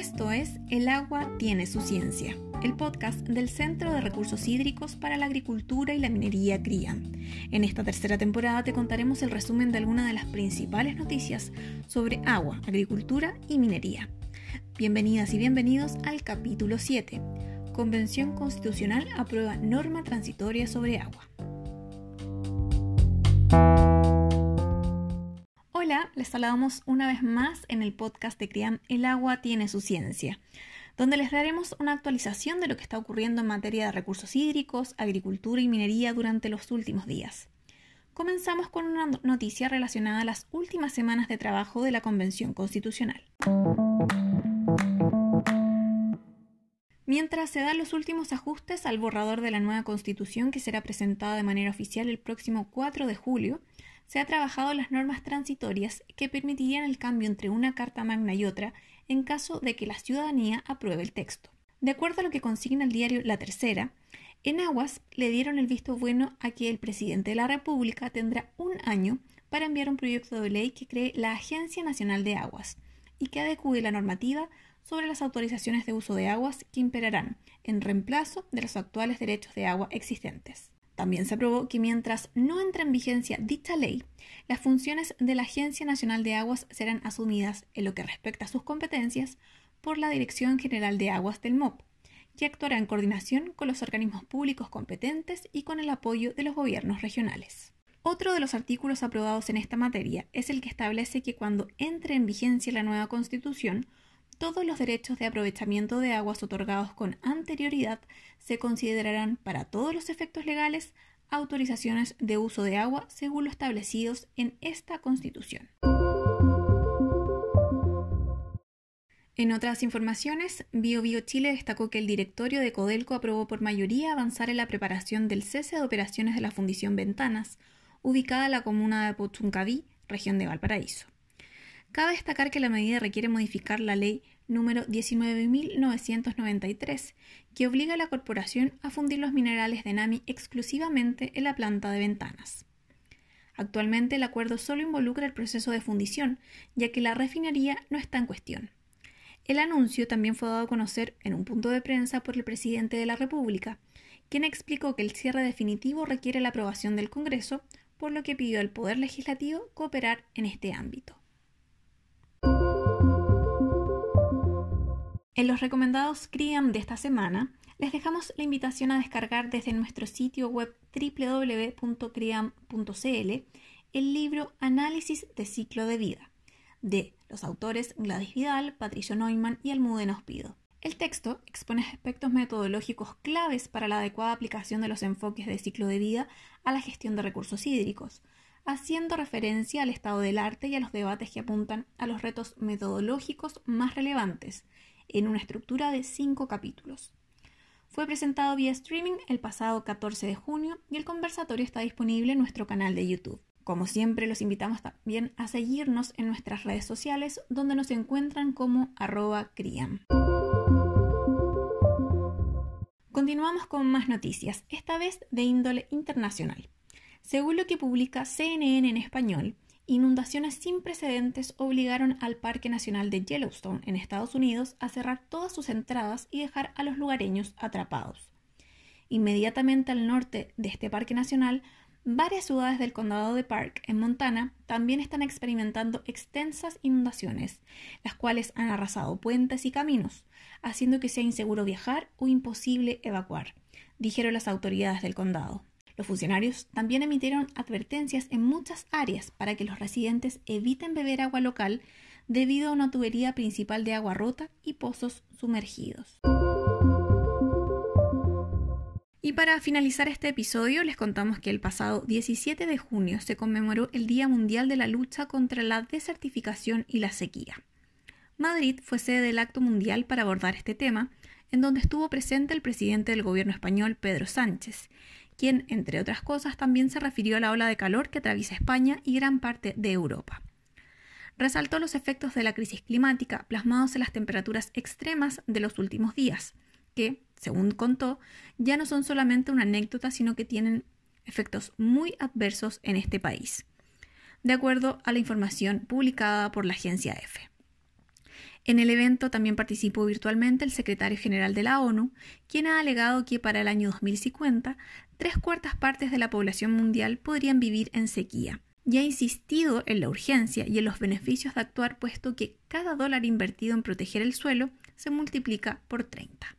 Esto es El agua tiene su ciencia, el podcast del Centro de Recursos Hídricos para la Agricultura y la Minería CRIAM. En esta tercera temporada te contaremos el resumen de algunas de las principales noticias sobre agua, agricultura y minería. Bienvenidas y bienvenidos al capítulo 7. Convención Constitucional aprueba norma transitoria sobre agua. Les saludamos una vez más en el podcast de CRIAM El agua tiene su ciencia, donde les daremos una actualización de lo que está ocurriendo en materia de recursos hídricos, agricultura y minería durante los últimos días. Comenzamos con una noticia relacionada a las últimas semanas de trabajo de la Convención Constitucional. Mientras se dan los últimos ajustes al borrador de la nueva Constitución que será presentada de manera oficial el próximo 4 de julio, se ha trabajado las normas transitorias que permitirían el cambio entre una Carta Magna y otra en caso de que la ciudadanía apruebe el texto. De acuerdo a lo que consigna el diario La Tercera, en Aguas le dieron el visto bueno a que el presidente de la República tendrá un año para enviar un proyecto de ley que cree la Agencia Nacional de Aguas y que adecue la normativa sobre las autorizaciones de uso de aguas que imperarán en reemplazo de los actuales derechos de agua existentes. También se aprobó que mientras no entre en vigencia dicha ley, las funciones de la Agencia Nacional de Aguas serán asumidas en lo que respecta a sus competencias por la Dirección General de Aguas del MOP, que actuará en coordinación con los organismos públicos competentes y con el apoyo de los gobiernos regionales. Otro de los artículos aprobados en esta materia es el que establece que cuando entre en vigencia la nueva Constitución, todos los derechos de aprovechamiento de aguas otorgados con anterioridad se considerarán para todos los efectos legales autorizaciones de uso de agua según lo establecidos en esta Constitución. En otras informaciones, Bio, Bio Chile destacó que el directorio de Codelco aprobó por mayoría avanzar en la preparación del cese de operaciones de la Fundición Ventanas, ubicada en la comuna de Pochuncaví, región de Valparaíso. Cabe destacar que la medida requiere modificar la ley número 19.993, que obliga a la corporación a fundir los minerales de NAMI exclusivamente en la planta de ventanas. Actualmente el acuerdo solo involucra el proceso de fundición, ya que la refinería no está en cuestión. El anuncio también fue dado a conocer en un punto de prensa por el presidente de la República, quien explicó que el cierre definitivo requiere la aprobación del Congreso, por lo que pidió al Poder Legislativo cooperar en este ámbito. En los recomendados CRIAM de esta semana, les dejamos la invitación a descargar desde nuestro sitio web www.criam.cl el libro Análisis de ciclo de vida de los autores Gladys Vidal, Patricio Neumann y Almudena Ospido. El texto expone aspectos metodológicos claves para la adecuada aplicación de los enfoques de ciclo de vida a la gestión de recursos hídricos, haciendo referencia al estado del arte y a los debates que apuntan a los retos metodológicos más relevantes en una estructura de cinco capítulos. Fue presentado vía streaming el pasado 14 de junio y el conversatorio está disponible en nuestro canal de YouTube. Como siempre, los invitamos también a seguirnos en nuestras redes sociales donde nos encuentran como arroba criam. Continuamos con más noticias, esta vez de índole internacional. Según lo que publica CNN en español, inundaciones sin precedentes obligaron al Parque Nacional de Yellowstone en Estados Unidos a cerrar todas sus entradas y dejar a los lugareños atrapados. Inmediatamente al norte de este parque nacional, varias ciudades del condado de Park, en Montana, también están experimentando extensas inundaciones, las cuales han arrasado puentes y caminos, haciendo que sea inseguro viajar o imposible evacuar, dijeron las autoridades del condado. Los funcionarios también emitieron advertencias en muchas áreas para que los residentes eviten beber agua local debido a una tubería principal de agua rota y pozos sumergidos. Y para finalizar este episodio les contamos que el pasado 17 de junio se conmemoró el Día Mundial de la Lucha contra la Desertificación y la Sequía. Madrid fue sede del acto mundial para abordar este tema, en donde estuvo presente el presidente del gobierno español, Pedro Sánchez, quien, entre otras cosas, también se refirió a la ola de calor que atraviesa España y gran parte de Europa. Resaltó los efectos de la crisis climática plasmados en las temperaturas extremas de los últimos días, que, según contó, ya no son solamente una anécdota, sino que tienen efectos muy adversos en este país, de acuerdo a la información publicada por la agencia EFE. En el evento también participó virtualmente el secretario general de la ONU, quien ha alegado que para el año 2050 tres cuartas partes de la población mundial podrían vivir en sequía, y ha insistido en la urgencia y en los beneficios de actuar puesto que cada dólar invertido en proteger el suelo se multiplica por 30.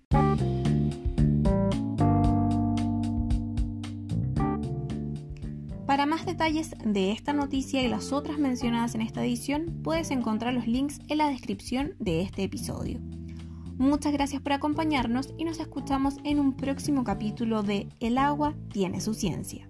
Para más detalles de esta noticia y las otras mencionadas en esta edición, puedes encontrar los links en la descripción de este episodio. Muchas gracias por acompañarnos y nos escuchamos en un próximo capítulo de El agua tiene su ciencia.